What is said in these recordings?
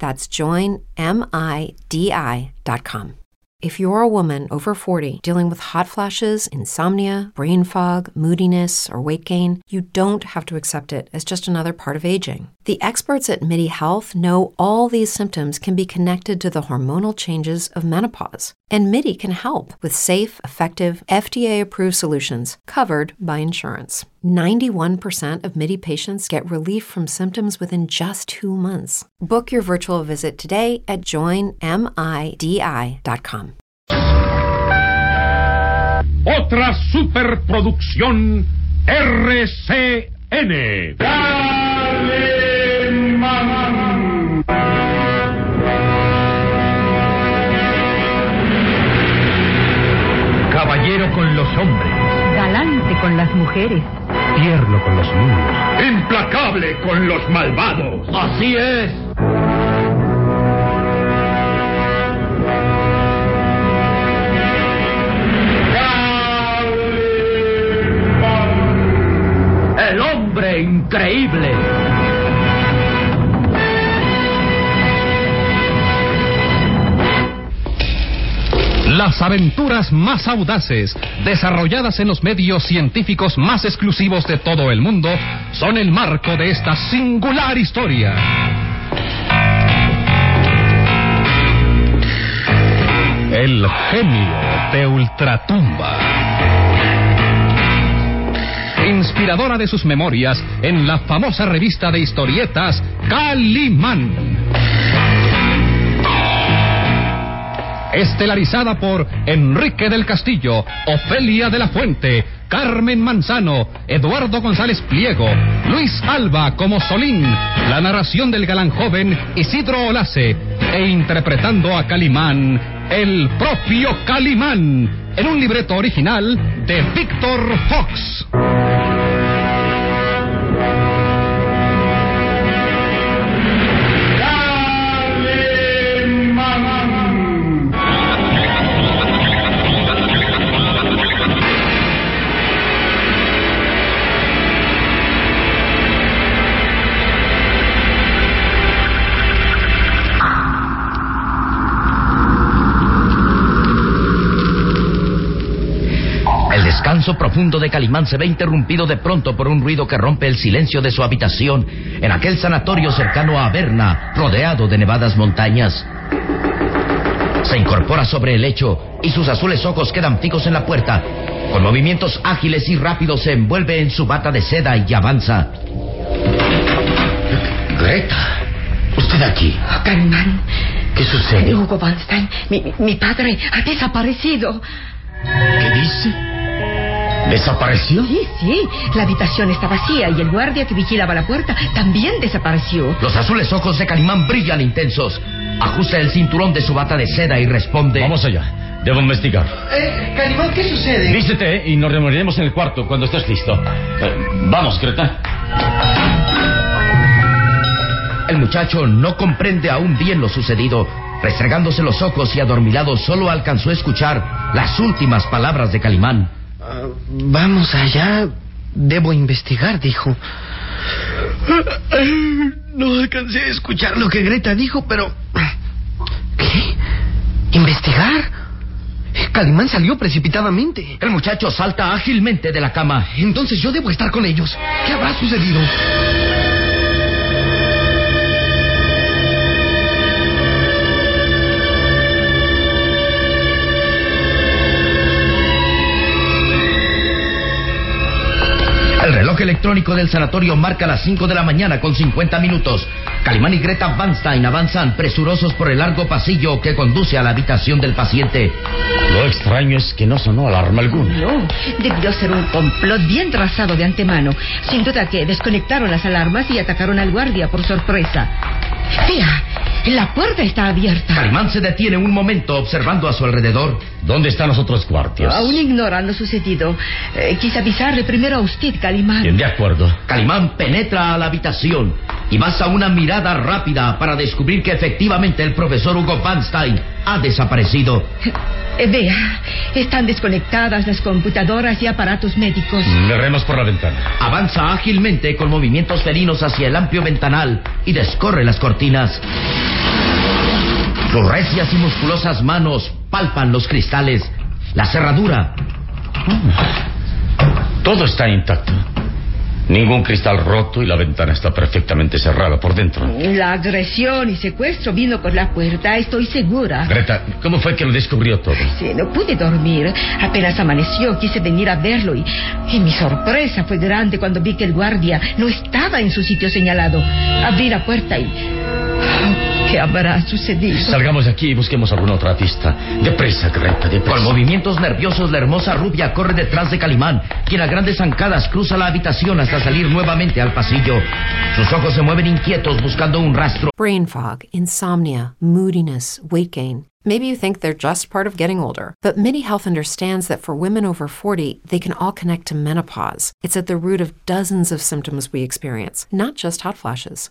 That's joinmidi.com. If you're a woman over 40 dealing with hot flashes, insomnia, brain fog, moodiness, or weight gain, you don't have to accept it as just another part of aging. The experts at MIDI Health know all these symptoms can be connected to the hormonal changes of menopause, and MIDI can help with safe, effective, FDA approved solutions covered by insurance. 91% of MIDI patients get relief from symptoms within just two months. Book your virtual visit today at joinmidi.com. Otra superproducción RCN. Caballero con los hombres, Galante con las mujeres. tierno con los niños. Implacable con los malvados. Así es. El hombre increíble. Las aventuras más audaces, desarrolladas en los medios científicos más exclusivos de todo el mundo, son el marco de esta singular historia. El genio de Ultratumba. Inspiradora de sus memorias en la famosa revista de historietas Calimán. Estelarizada por Enrique del Castillo, Ofelia de la Fuente, Carmen Manzano, Eduardo González Pliego, Luis Alba como Solín, la narración del galán joven Isidro Olace, e interpretando a Calimán, el propio Calimán, en un libreto original de Víctor Fox. Descanso profundo de Calimán se ve interrumpido de pronto por un ruido que rompe el silencio de su habitación en aquel sanatorio cercano a Averna, rodeado de nevadas montañas. Se incorpora sobre el lecho y sus azules ojos quedan fijos en la puerta. Con movimientos ágiles y rápidos se envuelve en su bata de seda y avanza. Greta, usted aquí. Oh, Calimán. ¿Qué sucede? Hugo Van mi- mi padre ha desaparecido. ¿Qué dice? ¿Desapareció? Sí, sí. La habitación está vacía y el guardia que vigilaba la puerta también desapareció. Los azules ojos de Calimán brillan intensos. Ajusta el cinturón de su bata de seda y responde. Vamos allá. Debo investigar. Eh, Calimán, ¿qué sucede? Vístete y nos reuniremos en el cuarto cuando estés listo. Eh, vamos, Greta. El muchacho no comprende aún bien lo sucedido. Restregándose los ojos y adormilado, solo alcanzó a escuchar las últimas palabras de Calimán. Vamos allá. Debo investigar, dijo. No alcancé a escuchar lo que Greta dijo, pero... ¿Qué? ¿Investigar? Calimán salió precipitadamente. El muchacho salta ágilmente de la cama. Entonces yo debo estar con ellos. ¿Qué habrá sucedido? Reloj electrónico del sanatorio marca las 5 de la mañana con 50 minutos. Calimán y Greta Van Stein avanzan presurosos por el largo pasillo que conduce a la habitación del paciente. Lo extraño es que no sonó alarma alguna. No, debió ser un complot bien trazado de antemano. Sin duda que desconectaron las alarmas y atacaron al guardia por sorpresa. Vea, la puerta está abierta. Calimán se detiene un momento observando a su alrededor. ¿Dónde están los otros guardias? Aún ignoran lo sucedido. Eh, quise avisarle primero a usted, Calimán. Bien, de acuerdo. Calimán penetra a la habitación y basa una mirada rápida para descubrir que efectivamente el profesor Hugo Van Stein ha desaparecido. Eh, vea, están desconectadas las computadoras y aparatos médicos. Veremos por la ventana. Avanza ágilmente con movimientos felinos hacia el amplio ventanal y descorre las cortinas. Sus recias y musculosas manos palpan los cristales. La cerradura. Todo está intacto. Ningún cristal roto y la ventana está perfectamente cerrada por dentro. La agresión y secuestro vino por la puerta, estoy segura. Greta, ¿cómo fue que lo descubrió todo? Sí, no pude dormir. Apenas amaneció, quise venir a verlo y, y mi sorpresa fue grande cuando vi que el guardia no estaba en su sitio señalado. Abrí la puerta y... ¿Qué habrá sucedido? Salgamos de aquí y busquemos alguna otra pista. Deprisa, Greta, deprisa. Con movimientos nerviosos, la hermosa rubia corre detrás de Calimán, quien a grandes zancadas cruza la habitación hasta salir nuevamente al pasillo. Sus ojos se mueven inquietos buscando un rastro. Brain fog, insomnia, moodiness, weight gain. Maybe you think they're just part of getting older, but MIDI Health understands that for women over 40, they can all connect to menopause. It's at the root of dozens of symptoms we experience, not just hot flashes.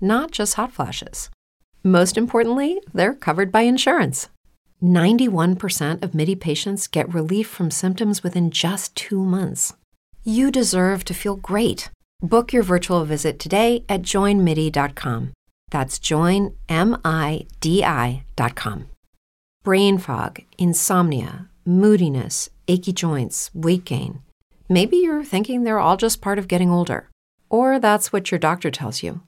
not just hot flashes. Most importantly, they're covered by insurance. 91% of MIDI patients get relief from symptoms within just two months. You deserve to feel great. Book your virtual visit today at joinmidi.com. That's joinmidi.com. Brain fog, insomnia, moodiness, achy joints, weight gain. Maybe you're thinking they're all just part of getting older, or that's what your doctor tells you.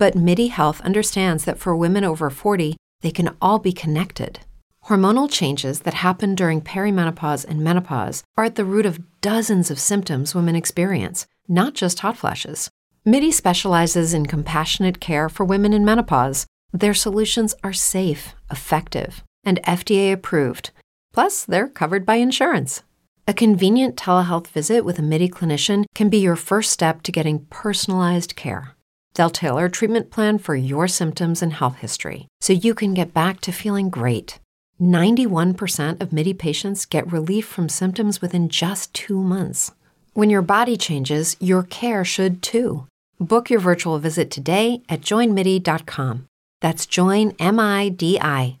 But MIDI Health understands that for women over 40, they can all be connected. Hormonal changes that happen during perimenopause and menopause are at the root of dozens of symptoms women experience, not just hot flashes. MIDI specializes in compassionate care for women in menopause. Their solutions are safe, effective, and FDA approved. Plus, they're covered by insurance. A convenient telehealth visit with a MIDI clinician can be your first step to getting personalized care. They'll tailor a treatment plan for your symptoms and health history so you can get back to feeling great. 91% of MIDI patients get relief from symptoms within just two months. When your body changes, your care should too. Book your virtual visit today at joinmidi.com. That's joinmidi.com.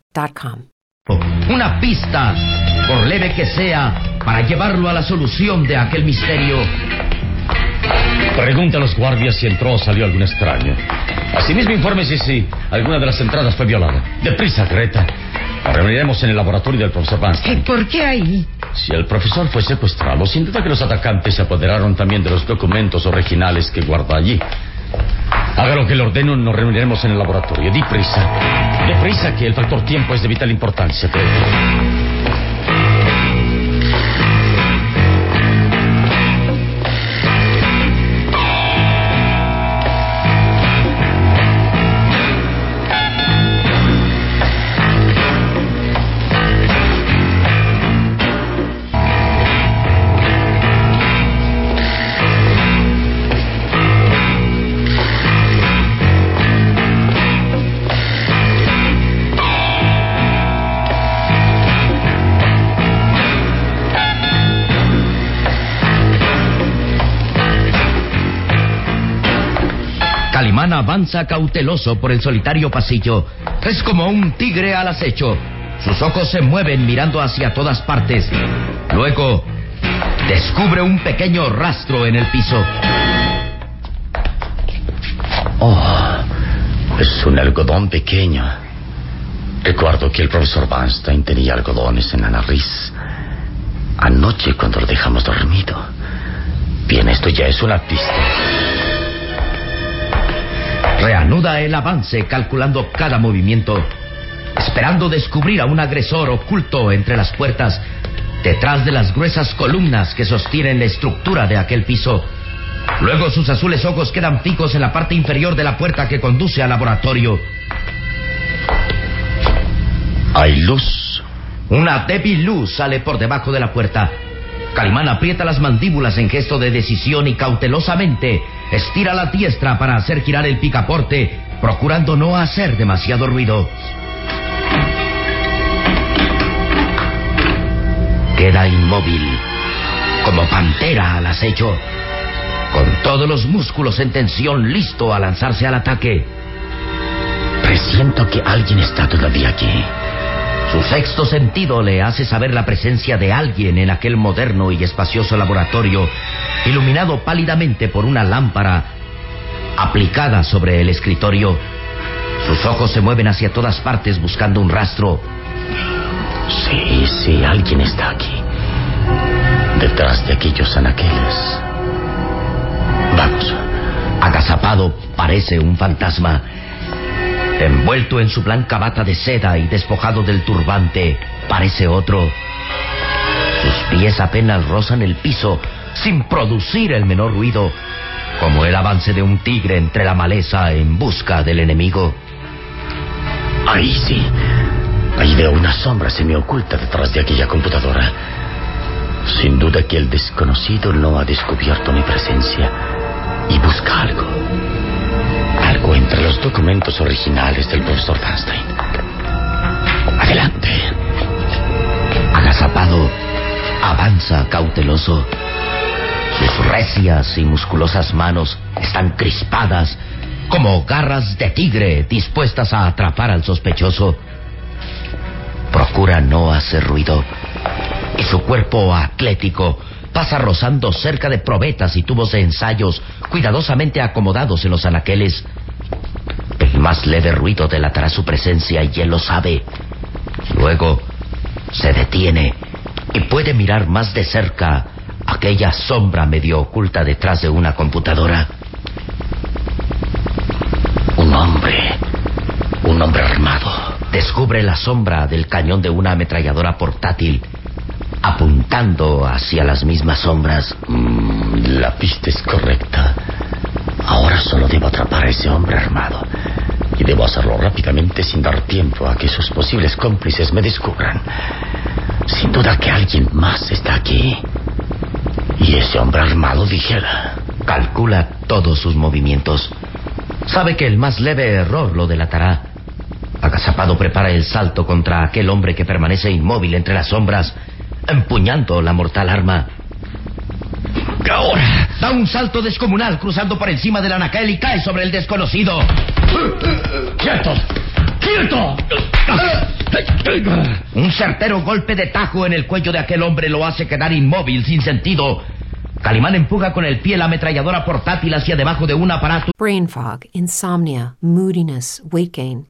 Una pista, por leve que sea, para llevarlo a la solución de aquel misterio. Pregunta a los guardias si entró o salió algún extraño. Asimismo, informe si, alguna de las entradas fue violada. Deprisa, Greta. Nos reuniremos en el laboratorio del profesor Van Stein. ¿Por qué ahí? Si el profesor fue secuestrado, sin duda que los atacantes se apoderaron también de los documentos originales que guarda allí. Haga lo que le ordeno, nos reuniremos en el laboratorio. Di prisa. Deprisa que el factor tiempo es de vital importancia, creo. Calimán avanza cauteloso por el solitario pasillo. Es como un tigre al acecho. Sus ojos se mueven mirando hacia todas partes. Luego, descubre un pequeño rastro en el piso. Oh, es un algodón pequeño. Recuerdo que el profesor Weinstein tenía algodones en la nariz. Anoche cuando lo dejamos dormido. Bien, esto ya es una pista. Reanuda el avance calculando cada movimiento, esperando descubrir a un agresor oculto entre las puertas, detrás de las gruesas columnas que sostienen la estructura de aquel piso. Luego sus azules ojos quedan fijos en la parte inferior de la puerta que conduce al laboratorio. Hay luz. Una débil luz sale por debajo de la puerta. Calimán aprieta las mandíbulas en gesto de decisión y cautelosamente estira la diestra para hacer girar el picaporte, procurando no hacer demasiado ruido. Queda inmóvil, como pantera al acecho, con todos los músculos en tensión, listo a lanzarse al ataque. Presiento que alguien está todavía aquí. Su sexto sentido le hace saber la presencia de alguien en aquel moderno y espacioso laboratorio, iluminado pálidamente por una lámpara aplicada sobre el escritorio. Sus ojos se mueven hacia todas partes buscando un rastro. Sí, sí, alguien está aquí. Detrás de aquellos anaqueles. Vamos. Agazapado parece un fantasma. Envuelto en su blanca bata de seda y despojado del turbante, parece otro. Sus pies apenas rozan el piso sin producir el menor ruido, como el avance de un tigre entre la maleza en busca del enemigo. Ahí sí. Ahí veo una sombra semioculta detrás de aquella computadora. Sin duda que el desconocido no ha descubierto mi presencia y busca algo. Algo entre los documentos originales del profesor Feinstein. Adelante. Agazapado, avanza cauteloso. Sus recias y musculosas manos están crispadas como garras de tigre dispuestas a atrapar al sospechoso. Procura no hacer ruido y su cuerpo atlético pasa rozando cerca de probetas y tubos de ensayos cuidadosamente acomodados en los anaqueles. El más leve ruido delatará su presencia y él lo sabe. Luego se detiene y puede mirar más de cerca aquella sombra medio oculta detrás de una computadora. Un hombre. Un hombre armado. Descubre la sombra del cañón de una ametralladora portátil, apuntando hacia las mismas sombras. Mm, la pista es correcta. Ahora solo debo atrapar a ese hombre armado. Y debo hacerlo rápidamente sin dar tiempo a que sus posibles cómplices me descubran. Sin duda que alguien más está aquí. Y ese hombre armado dijera. Calcula todos sus movimientos. Sabe que el más leve error lo delatará. Agazapado prepara el salto contra aquel hombre que permanece inmóvil entre las sombras, empuñando la mortal arma. Ahora da un salto descomunal cruzando por encima del anaquel y cae sobre el desconocido. ¡Quieto! ¡Quieto! Un certero golpe de tajo en el cuello de aquel hombre lo hace quedar inmóvil, sin sentido. Calimán empuja con el pie la ametralladora portátil hacia debajo de un aparato. Brain fog, insomnia, moodiness, weight gain.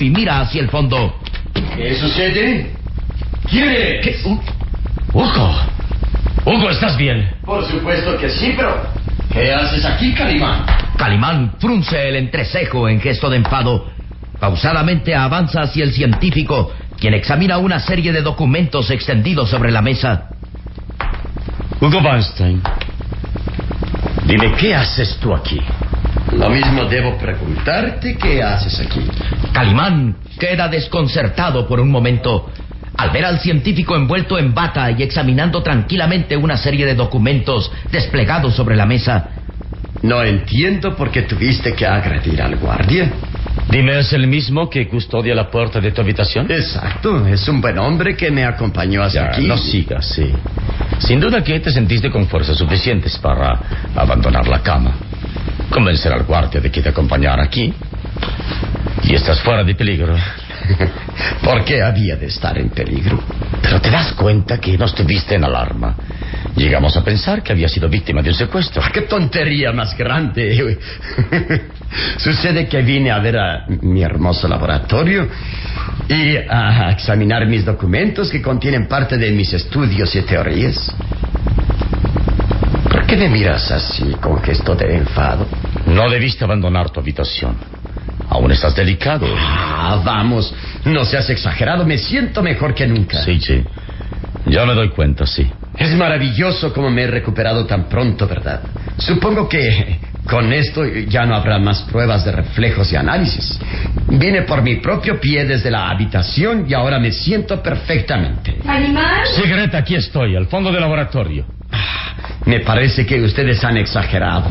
Y mira hacia el fondo. ¿Qué sucede? ¿Quién eres? ¿Qué? Uh, Hugo. Hugo, ¿estás bien? Por supuesto que sí, pero ¿qué haces aquí, Calimán? Calimán frunce el entrecejo en gesto de enfado. Pausadamente avanza hacia el científico, quien examina una serie de documentos extendidos sobre la mesa. Hugo Weinstein. Dime, ¿qué haces tú aquí? Lo mismo debo preguntarte qué haces aquí. Calimán queda desconcertado por un momento al ver al científico envuelto en bata y examinando tranquilamente una serie de documentos desplegados sobre la mesa. No entiendo por qué tuviste que agredir al guardia. Dime, ¿es el mismo que custodia la puerta de tu habitación? Exacto, es un buen hombre que me acompañó hasta Ya, aquí. no sigas, sí. Sin duda que te sentiste con fuerzas suficientes para abandonar la cama, convencer al guardia de que te acompañara aquí. Y estás fuera de peligro. ¿Por qué había de estar en peligro? Pero te das cuenta que no estuviste en alarma. Llegamos a pensar que había sido víctima de un secuestro. ¡Qué tontería más grande! Sucede que vine a ver a mi hermoso laboratorio y a examinar mis documentos que contienen parte de mis estudios y teorías. ¿Por qué me miras así con gesto de enfado? No debiste abandonar tu habitación. Aún estás delicado. Ah, vamos, no seas exagerado, me siento mejor que nunca. Sí, sí. Ya me doy cuenta, sí. Es maravilloso como me he recuperado tan pronto, ¿verdad? Supongo que con esto ya no habrá más pruebas de reflejos y análisis. Vine por mi propio pie desde la habitación y ahora me siento perfectamente. ¿Animal? Sí, Greta, aquí estoy, al fondo del laboratorio. Me parece que ustedes han exagerado.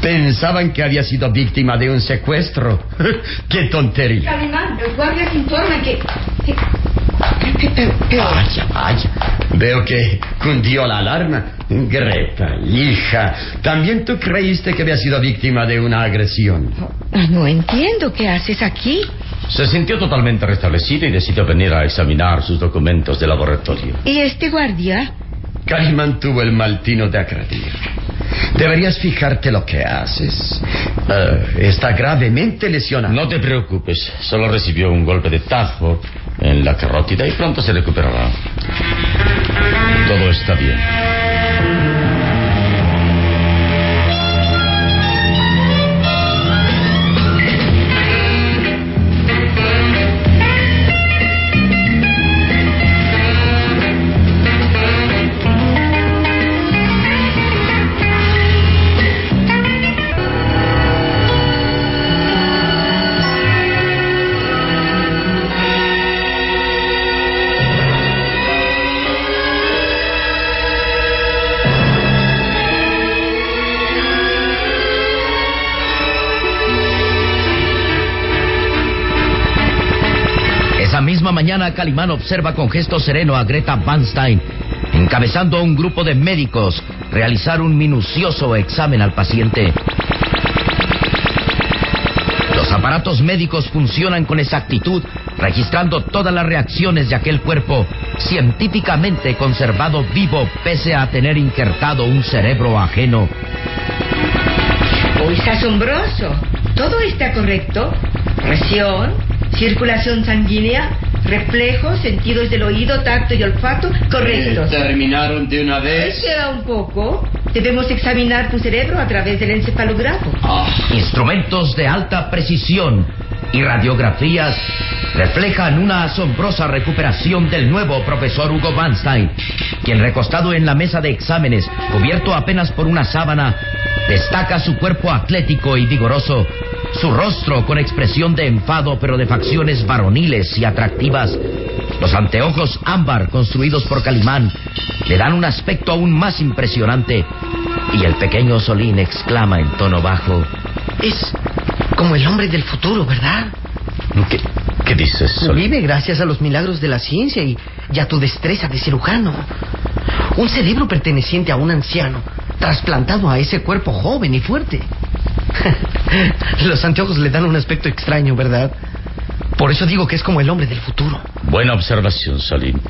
Pensaban que había sido víctima de un secuestro. ¡Qué tontería! Calimán, los guardias informan que... que- Vaya, vaya. Veo que cundió la alarma. Greta, hija, ¿también tú creíste que había sido víctima de una agresión? No entiendo qué haces aquí. Se sintió totalmente restablecido y decidió venir a examinar sus documentos de laboratorio. ¿Y este guardia? Calimán tuvo el mal tino de agredir. Deberías fijarte lo que haces. Eh, está gravemente lesionado. No te preocupes, solo recibió un golpe de tajo en la carótida y pronto se recuperará. Todo está bien. Mañana, Calimán observa con gesto sereno a Greta Vanstein, encabezando a un grupo de médicos, realizar un minucioso examen al paciente. Los aparatos médicos funcionan con exactitud, registrando todas las reacciones de aquel cuerpo, científicamente conservado vivo pese a tener injertado un cerebro ajeno. Oh, es asombroso. Todo está correcto. Presión, circulación sanguínea, reflejos, sentidos del oído, tacto y olfato, correctos. ¿Terminaron de una vez? Queda un poco. Debemos examinar tu cerebro a través del encefalografo. Instrumentos de alta precisión y radiografías reflejan una asombrosa recuperación del nuevo profesor Hugo Vanstein, quien recostado en la mesa de exámenes, cubierto apenas por una sábana, destaca su cuerpo atlético y vigoroso, su rostro con expresión de enfado pero de facciones varoniles y atractivas. Los anteojos ámbar construidos por Calimán le dan un aspecto aún más impresionante y el pequeño Solín exclama en tono bajo. Es como el hombre del futuro, ¿verdad? ¿Qué, ¿Qué dices, Solín? Vive gracias a los milagros de la ciencia y, y a tu destreza de cirujano. Un cerebro perteneciente a un anciano, trasplantado a ese cuerpo joven y fuerte. Los anteojos le dan un aspecto extraño, ¿verdad? Por eso digo que es como el hombre del futuro. Buena observación, Solín.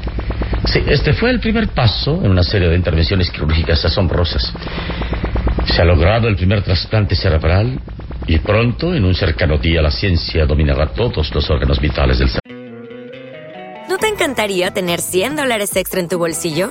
Sí, este fue el primer paso en una serie de intervenciones quirúrgicas asombrosas. Se ha logrado el primer trasplante cerebral y pronto, en un cercano día, la ciencia dominará todos los órganos vitales del cerebro. ¿No te encantaría tener 100 dólares extra en tu bolsillo?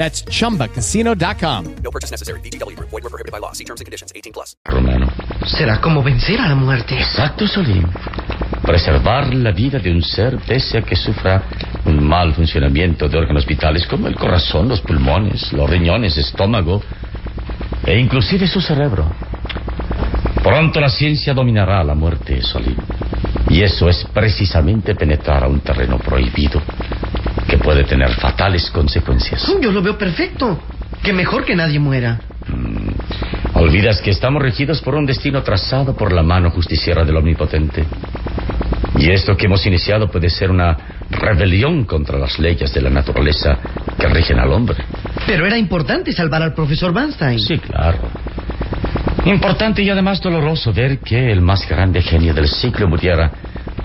That's chumbacasino.com. No purchase necessary. BGW. Void were prohibited by law. See terms and conditions. 18 plus. Romano. Será como vencer a la muerte. Exacto, Solín. Preservar la vida de un ser pese a que sufra un mal funcionamiento de órganos vitales como el corazón, los pulmones, los riñones, estómago e inclusive su cerebro. Pronto la ciencia dominará la muerte, Solín. Y eso es precisamente penetrar a un terreno prohibido que puede tener fatales consecuencias. Yo lo veo perfecto. Que mejor que nadie muera. Mm, olvidas que estamos regidos por un destino trazado por la mano justiciera del Omnipotente. Y esto que hemos iniciado puede ser una rebelión contra las leyes de la naturaleza que rigen al hombre. Pero era importante salvar al profesor Bernstein. Sí, claro. Importante y además doloroso ver que el más grande genio del siglo muriera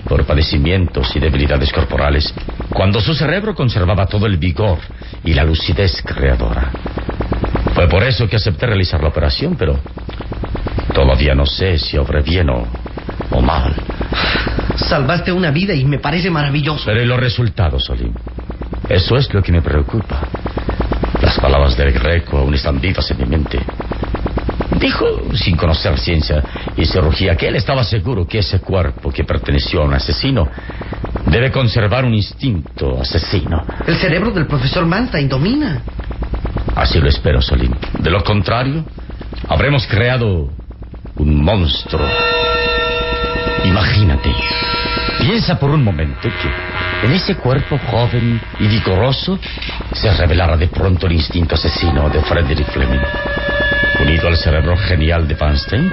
por padecimientos y debilidades corporales, cuando su cerebro conservaba todo el vigor y la lucidez creadora. Fue por eso que acepté realizar la operación, pero todavía no sé si obré bien o, o mal. Salvaste una vida y me parece maravilloso. Pero ¿y los resultados, Solim? Eso es lo que me preocupa. Las palabras del Greco aún están vivas en mi mente. Dijo, sin conocer ciencia y cirugía, que él estaba seguro que ese cuerpo que perteneció a un asesino debe conservar un instinto asesino. El cerebro del profesor Manstein domina. Así lo espero, Solín. De lo contrario, habremos creado un monstruo. Imagínate. Piensa por un momento que en ese cuerpo joven y vigoroso se revelara de pronto el instinto asesino de Frederick Fleming. Unido al cerebro genial de Bernstein,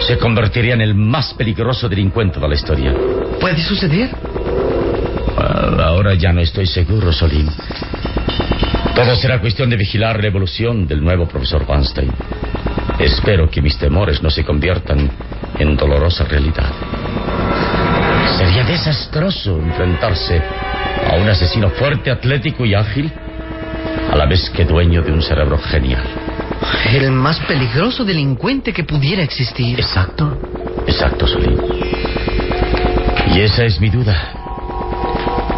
se convertiría en el más peligroso delincuente de la historia. ¿Puede suceder? Well, ahora ya no estoy seguro, Solín. Todo será cuestión de vigilar la evolución del nuevo profesor Bernstein. Espero que mis temores no se conviertan en dolorosa realidad. Sería desastroso enfrentarse a un asesino fuerte, atlético y ágil, a la vez que dueño de un cerebro genial. El más peligroso delincuente que pudiera existir. Exacto, exacto, Solín. Y esa es mi duda.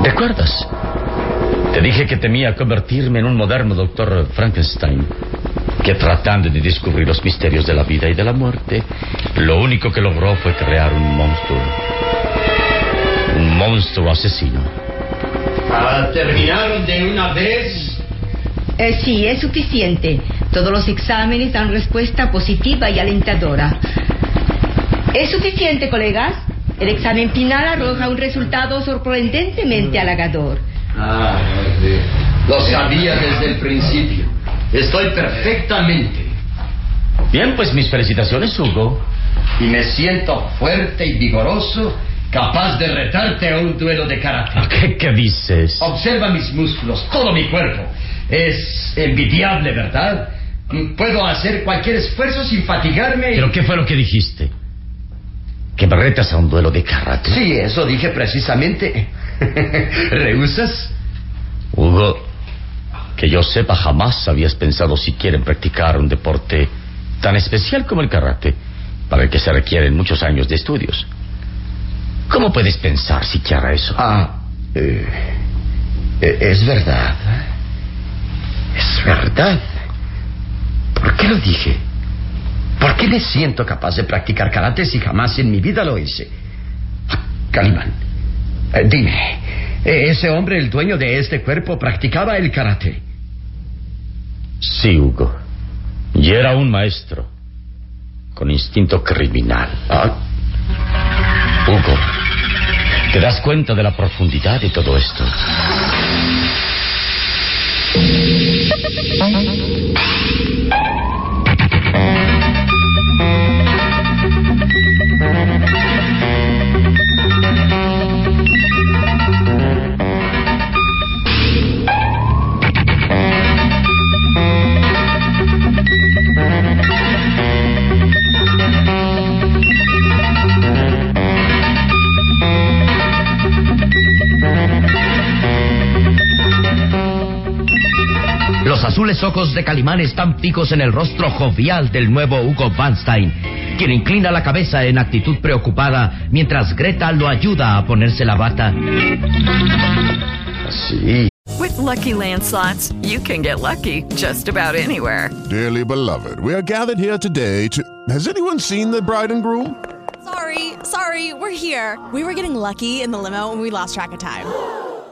¿Recuerdas? Te dije que temía convertirme en un moderno doctor Frankenstein, que tratando de descubrir los misterios de la vida y de la muerte, lo único que logró fue crear un monstruo. Un monstruo asesino. Ah, ¿Terminaron de una vez? Eh, sí, es suficiente. Todos los exámenes dan respuesta positiva y alentadora. ¿Es suficiente, colegas? El examen final arroja un resultado sorprendentemente halagador. Ah, sí. Lo sabía desde el principio. Estoy perfectamente. Bien, pues mis felicitaciones, Hugo. Y me siento fuerte y vigoroso, capaz de retarte a un duelo de karate. ¿Qué, qué dices? Observa mis músculos, todo mi cuerpo. Es envidiable, ¿verdad? Puedo hacer cualquier esfuerzo sin fatigarme. y- ¿Pero qué fue lo que dijiste? ¿Que me retas a un duelo de karate? Sí, eso dije precisamente. ¿Rehusas? Hugo, que yo sepa, jamás habías pensado siquiera en practicar un deporte tan especial como el karate, para el que se requieren muchos años de estudios. ¿Cómo puedes pensar siquiera eso? Ah, eh, eh, es verdad. Es verdad. ¿Por qué lo dije? ¿Por qué me siento capaz de practicar karate si jamás en mi vida lo hice? Ah, Calimán, eh, dime, eh, ¿ese hombre, el dueño de este cuerpo, practicaba el karate? Sí, Hugo. Y era un maestro. Con instinto criminal. Ah, Hugo, ¿te das cuenta de la profundidad de todo esto? ojos de Calimán están fijos en el rostro jovial del nuevo Hugo Vanstein, quien inclina la cabeza en actitud preocupada mientras Greta lo ayuda a ponerse la bata. Sí. With Lucky Land slots, you can get lucky just about anywhere. Dearly beloved, we are gathered here today to. Has anyone seen the bride and groom? Sorry, sorry, we're here. We were getting lucky in the limo and we lost track of time.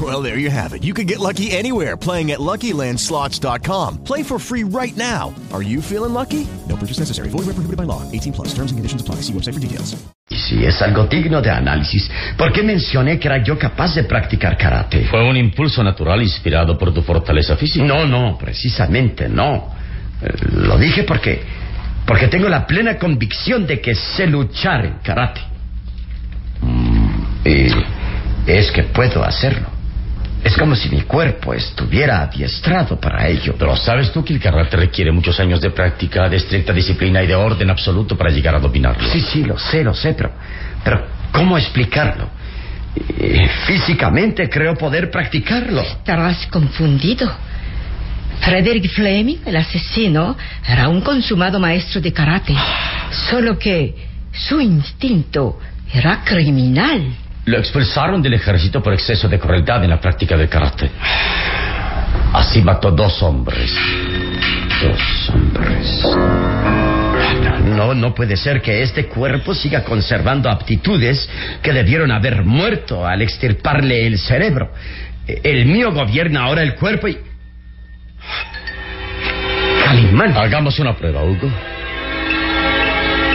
Well, there you have it. You can get lucky anywhere playing at LuckyLandSlots.com. Play for free right now. Are you feeling lucky? No purchase necessary. Void where prohibited by law. 18 plus. Terms and conditions apply. See website for details. Y si es algo digno de análisis, ¿por qué mencioné que era yo capaz de practicar karate? Fue un impulso natural inspirado por tu fortaleza física. No, no, precisamente no. Eh, Lo dije porque porque tengo la plena convicción de que sé luchar en karate. Mm, Y es que puedo hacerlo. Es como si mi cuerpo estuviera adiestrado para ello. Pero sabes tú que el karate requiere muchos años de práctica, de estricta disciplina y de orden absoluto para llegar a dominarlo. Sí, sí, lo sé, lo sé, pero, pero ¿cómo explicarlo? Eh, Físicamente creo poder practicarlo. Estarás confundido. Frederick Fleming, el asesino, era un consumado maestro de karate. Solo que su instinto era criminal. Lo expulsaron del ejército por exceso de crueldad en la práctica del karate. Así mató dos hombres. Dos hombres. No, no puede ser que este cuerpo siga conservando aptitudes que debieron haber muerto al extirparle el cerebro. El mío gobierna ahora el cuerpo y... Calimán. Hagamos una prueba, Hugo.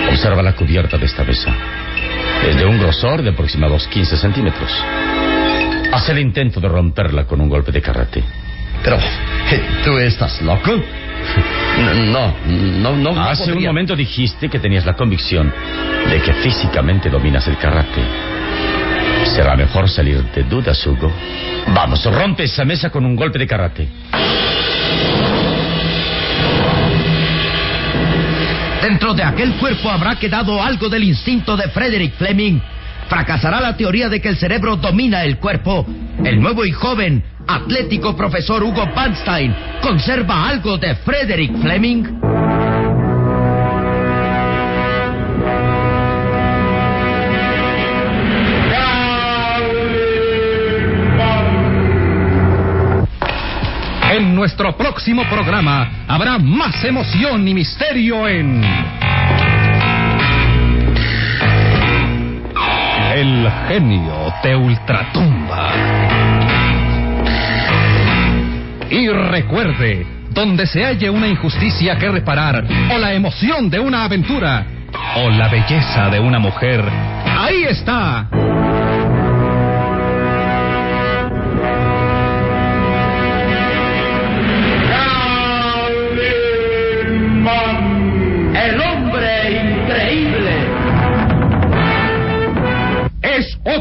Observa la cubierta de esta mesa. Es de un grosor de aproximados 15 centímetros. Haz el intento de romperla con un golpe de karate. Pero, ¿tú estás loco? No, no, no. no Hace un momento dijiste que tenías la convicción de que físicamente dominas el karate. Será mejor salir de dudas, Hugo. Vamos, rompe esa mesa con un golpe de karate. Dentro de aquel cuerpo habrá quedado algo del instinto de Frederick Fleming. Fracasará la teoría de que el cerebro domina el cuerpo. El nuevo y joven, atlético profesor Hugo Panstein conserva algo de Frederick Fleming. Nuestro próximo programa habrá más emoción y misterio en. El genio de Ultratumba. Y recuerde, donde se halle una injusticia que reparar, o la emoción de una aventura, o la belleza de una mujer, ahí está.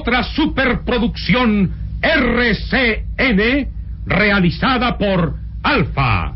Otra superproducción RCN realizada por Alfa.